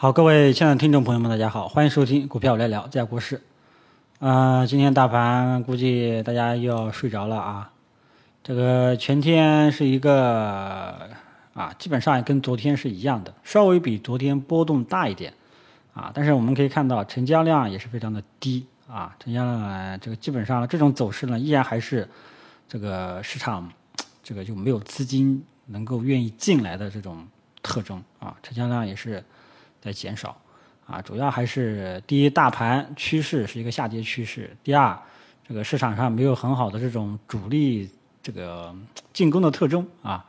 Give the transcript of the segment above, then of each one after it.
好，各位亲爱的听众朋友们，大家好，欢迎收听股票我来聊，在国事。啊、今天大盘估计大家又要睡着了啊。这个全天是一个啊，基本上跟昨天是一样的，稍微比昨天波动大一点啊。但是我们可以看到，成交量也是非常的低啊，成交量呢，这个基本上这种走势呢，依然还是这个市场 这个就没有资金能够愿意进来的这种特征啊，成交量也是在减少啊，主要还是第一，大盘趋势是一个下跌趋势；第二，这个市场上没有很好的这种主力这个进攻的特征啊，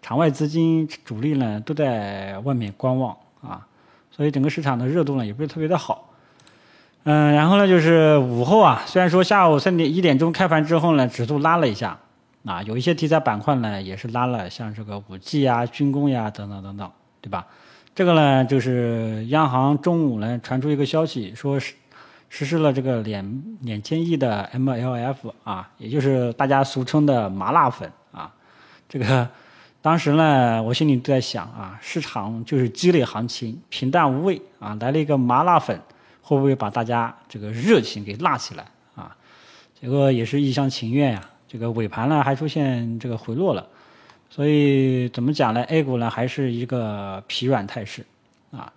场外资金主力呢都在外面观望啊，所以整个市场的热度呢也不是特别的好。嗯，然后呢，就是午后啊，虽然说下午三点一点钟开盘之后呢，指数拉了一下，啊，有一些题材板块呢也是拉了，像这个五 G 呀、军工呀等等等等，对吧？这个呢，就是央行中午呢传出一个消息，说实实施了这个两两千亿的 MLF 啊，也就是大家俗称的麻辣粉啊。这个当时呢，我心里都在想啊，市场就是鸡肋行情，平淡无味啊，来了一个麻辣粉，会不会把大家这个热情给辣起来啊？结果也是一厢情愿呀。这个尾盘呢还出现这个回落了。所以怎么讲呢？A 股呢还是一个疲软态势，啊，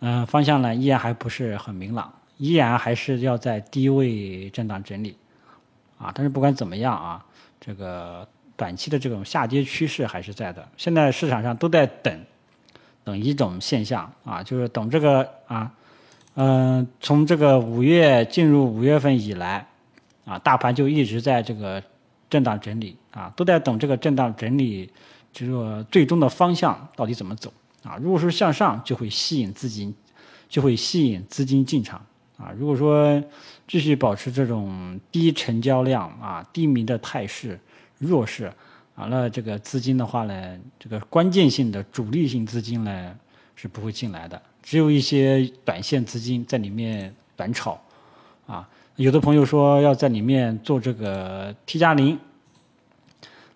嗯、方向呢依然还不是很明朗，依然还是要在低位震荡整理，啊，但是不管怎么样啊，这个短期的这种下跌趋势还是在的。现在市场上都在等，等一种现象啊，就是等这个啊，嗯、从这个五月进入五月份以来，啊，大盘就一直在这个震荡整理啊，都在等这个震荡整理，这个最终的方向到底怎么走啊？如果是向上，就会吸引资金，就会吸引资金进场啊。如果说继续保持这种低成交量啊、低迷的态势、弱势，完了这个资金的话呢，这个关键性的主力性资金呢是不会进来的，只有一些短线资金在里面短炒啊。有的朋友说要在里面做这个 T 加零，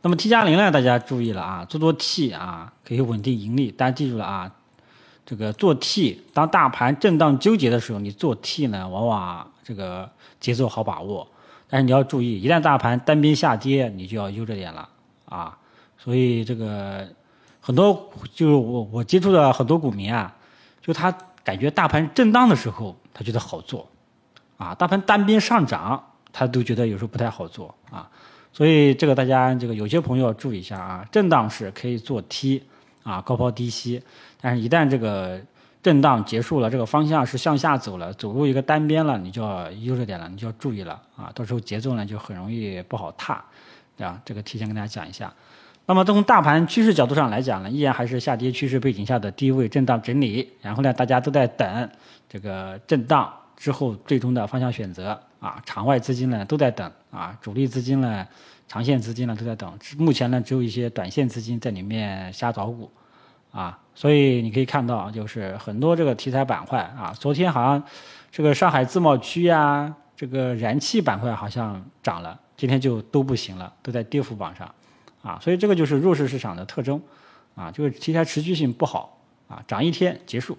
那么 T 加零呢，大家注意了啊，做做 T 啊，可以稳定盈利。大家记住了啊，这个做 T，当大盘震荡纠结的时候，你做 T 呢，往往这个节奏好把握。但是你要注意，一旦大盘单边下跌，你就要悠着点了啊。所以这个很多就是我我接触的很多股民啊，就他感觉大盘震荡的时候，他觉得好做。啊，大盘单边上涨，他都觉得有时候不太好做啊，所以这个大家这个有些朋友要注意一下啊，震荡是可以做 T 啊，高抛低吸，但是一旦这个震荡结束了，这个方向是向下走了，走入一个单边了，你就要悠着点了，你就要注意了啊，到时候节奏呢就很容易不好踏，啊，这个提前跟大家讲一下。那么从大盘趋势角度上来讲呢，依然还是下跌趋势背景下的低位震荡整理，然后呢，大家都在等这个震荡。之后最终的方向选择啊，场外资金呢都在等啊，主力资金呢、长线资金呢都在等。目前呢，只有一些短线资金在里面瞎捣鼓啊，所以你可以看到，就是很多这个题材板块啊，昨天好像这个上海自贸区呀，这个燃气板块好像涨了，今天就都不行了，都在跌幅榜上啊，所以这个就是弱势市场的特征啊，就是题材持续性不好啊，涨一天结束。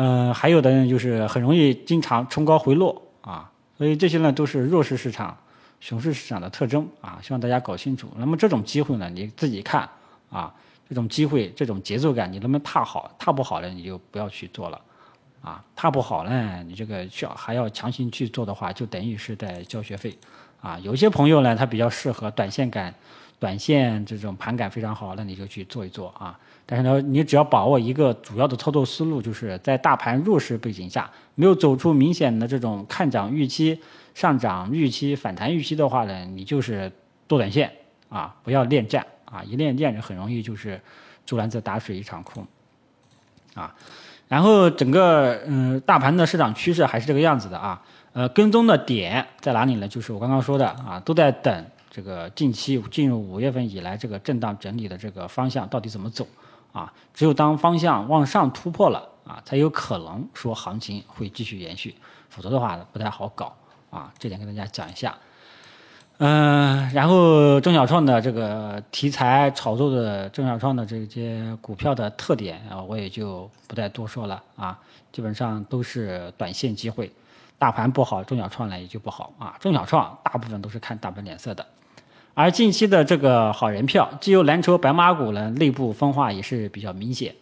嗯，还有的人就是很容易经常冲高回落啊，所以这些呢都是弱势市场、熊市市场的特征啊，希望大家搞清楚。那么这种机会呢，你自己看啊，这种机会、这种节奏感，你能不能踏好？踏不好呢，你就不要去做了啊。踏不好呢，你这个需要还要强行去做的话，就等于是在交学费啊。有些朋友呢，他比较适合短线感、短线这种盘感非常好，那你就去做一做啊。但是呢，你只要把握一个主要的操作思路，就是在大盘弱势背景下，没有走出明显的这种看涨预期、上涨预期、反弹预期的话呢，你就是多短线啊，不要恋战啊，一恋战就很容易就是竹篮子打水一场空啊。然后整个嗯，大盘的市场趋势还是这个样子的啊。呃，跟踪的点在哪里呢？就是我刚刚说的啊，都在等这个近期进入五月份以来这个震荡整理的这个方向到底怎么走。啊，只有当方向往上突破了啊，才有可能说行情会继续延续，否则的话不太好搞啊。这点跟大家讲一下。嗯，然后中小创的这个题材炒作的中小创的这些股票的特点啊，我也就不再多说了啊，基本上都是短线机会，大盘不好，中小创呢也就不好啊。中小创大部分都是看大盘脸色的，而近期的这个好人票，既有蓝筹白马股呢，内部分化也是比较明显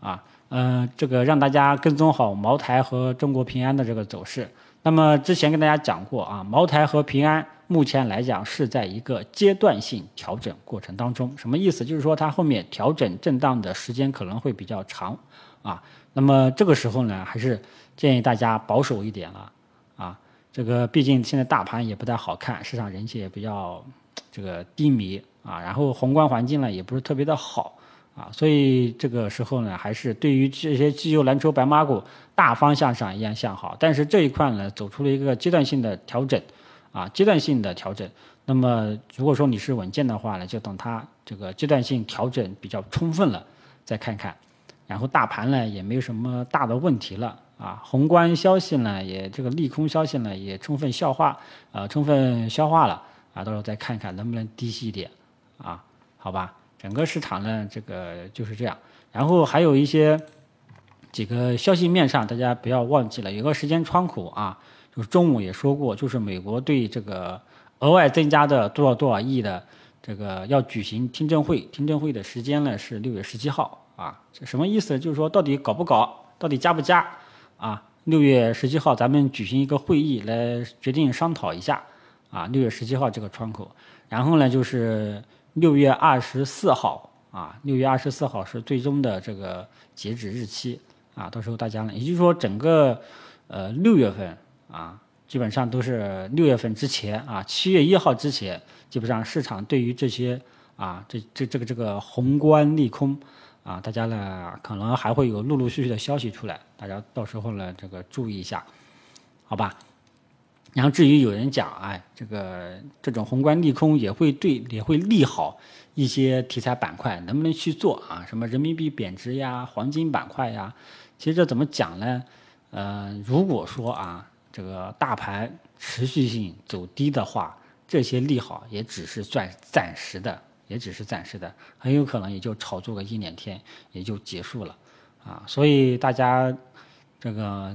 啊。嗯，这个让大家跟踪好茅台和中国平安的这个走势。那么之前跟大家讲过啊，茅台和平安目前来讲是在一个阶段性调整过程当中，什么意思？就是说它后面调整震荡的时间可能会比较长啊。那么这个时候呢，还是建议大家保守一点了啊。这个毕竟现在大盘也不太好看，市场人气也比较这个低迷啊，然后宏观环境呢也不是特别的好。啊，所以这个时候呢，还是对于这些绩优蓝筹白马股大方向上依然向好，但是这一块呢，走出了一个阶段性的调整，啊，阶段性的调整。那么如果说你是稳健的话呢，就等它这个阶段性调整比较充分了再看看，然后大盘呢也没有什么大的问题了，啊，宏观消息呢也这个利空消息呢也充分消化，呃，充分消化了，啊，到时候再看看能不能低吸一点，啊，好吧。整个市场呢，这个就是这样。然后还有一些几个消息面上，大家不要忘记了，有个时间窗口啊，就是中午也说过，就是美国对这个额外增加的多少多少亿的这个要举行听证会，听证会的时间呢是六月十七号啊。这什么意思？就是说到底搞不搞，到底加不加啊？六月十七号咱们举行一个会议来决定商讨一下啊。六月十七号这个窗口，然后呢就是。六月二十四号啊，六月二十四号是最终的这个截止日期啊，到时候大家呢，也就是说整个呃六月份啊，基本上都是六月份之前啊，七月一号之前，基本上市场对于这些啊这这这个这个宏观利空啊，大家呢可能还会有陆陆续续的消息出来，大家到时候呢这个注意一下，好吧？然后至于有人讲，哎，这个这种宏观利空也会对也会利好一些题材板块，能不能去做啊？什么人民币贬值呀，黄金板块呀？其实这怎么讲呢？呃，如果说啊，这个大盘持续性走低的话，这些利好也只是暂暂时的，也只是暂时的，很有可能也就炒作个一两天也就结束了啊。所以大家这个。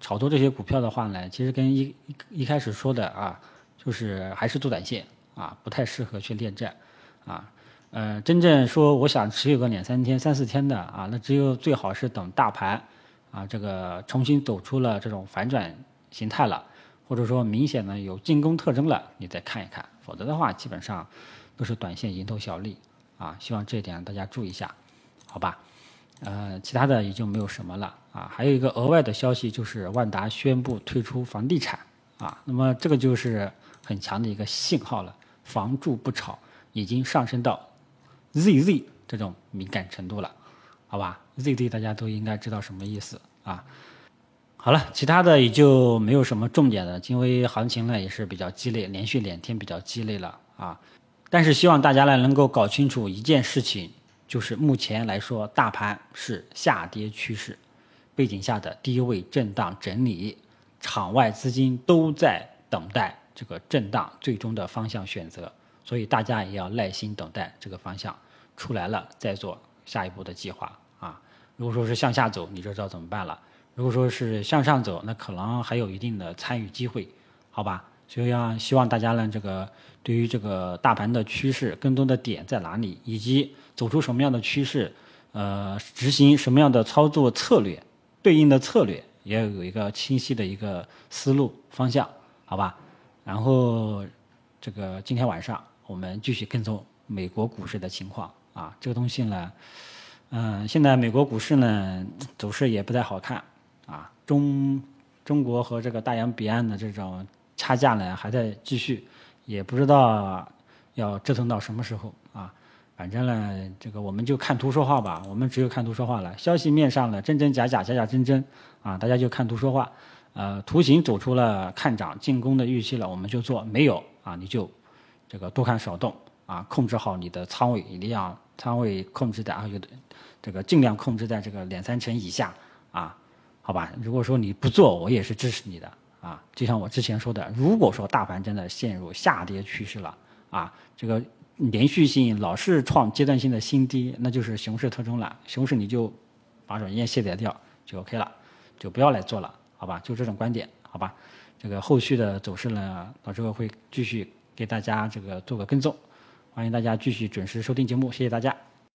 炒作这些股票的话呢，其实跟一一开始说的啊，就是还是做短线啊，不太适合去恋战啊。呃，真正说我想持有个两三天、三四天的啊，那只有最好是等大盘啊这个重新走出了这种反转形态了，或者说明显的有进攻特征了，你再看一看。否则的话，基本上都是短线蝇头小利啊。希望这一点大家注意一下，好吧？呃，其他的也就没有什么了啊。还有一个额外的消息就是万达宣布退出房地产啊，那么这个就是很强的一个信号了，房住不炒已经上升到 ZZ 这种敏感程度了，好吧？ZZ 大家都应该知道什么意思啊。好了，其他的也就没有什么重点的，因为行情呢也是比较激烈，连续两天比较激烈了啊。但是希望大家呢能够搞清楚一件事情。就是目前来说，大盘是下跌趋势背景下的低位震荡整理，场外资金都在等待这个震荡最终的方向选择，所以大家也要耐心等待这个方向出来了再做下一步的计划啊。如果说是向下走，你就知道怎么办了；如果说是向上走，那可能还有一定的参与机会，好吧？所以啊希望大家呢，这个对于这个大盘的趋势更多的点在哪里，以及。走出什么样的趋势，呃，执行什么样的操作策略，对应的策略也有一个清晰的一个思路方向，好吧？然后这个今天晚上我们继续跟踪美国股市的情况啊，这个东西呢，嗯，现在美国股市呢走势也不太好看啊，中中国和这个大洋彼岸的这种差价呢还在继续，也不知道要折腾到什么时候啊。反正呢，这个我们就看图说话吧。我们只有看图说话了。消息面上呢，真真假假，假假真真，啊，大家就看图说话。呃，图形走出了看涨进攻的预期了，我们就做；没有啊，你就这个多看少动啊，控制好你的仓位，一定要仓位控制在啊，有的这个尽量控制在这个两三成以下啊，好吧？如果说你不做，我也是支持你的啊，就像我之前说的，如果说大盘真的陷入下跌趋势了啊，这个连续性老是创阶段性的新低，那就是熊市特征了。熊市你就把软件卸载掉就 OK 了，就不要来做了，好吧？就这种观点，好吧？这个后续的走势呢，到时候会继续给大家这个做个跟踪，欢迎大家继续准时收听节目，谢谢大家。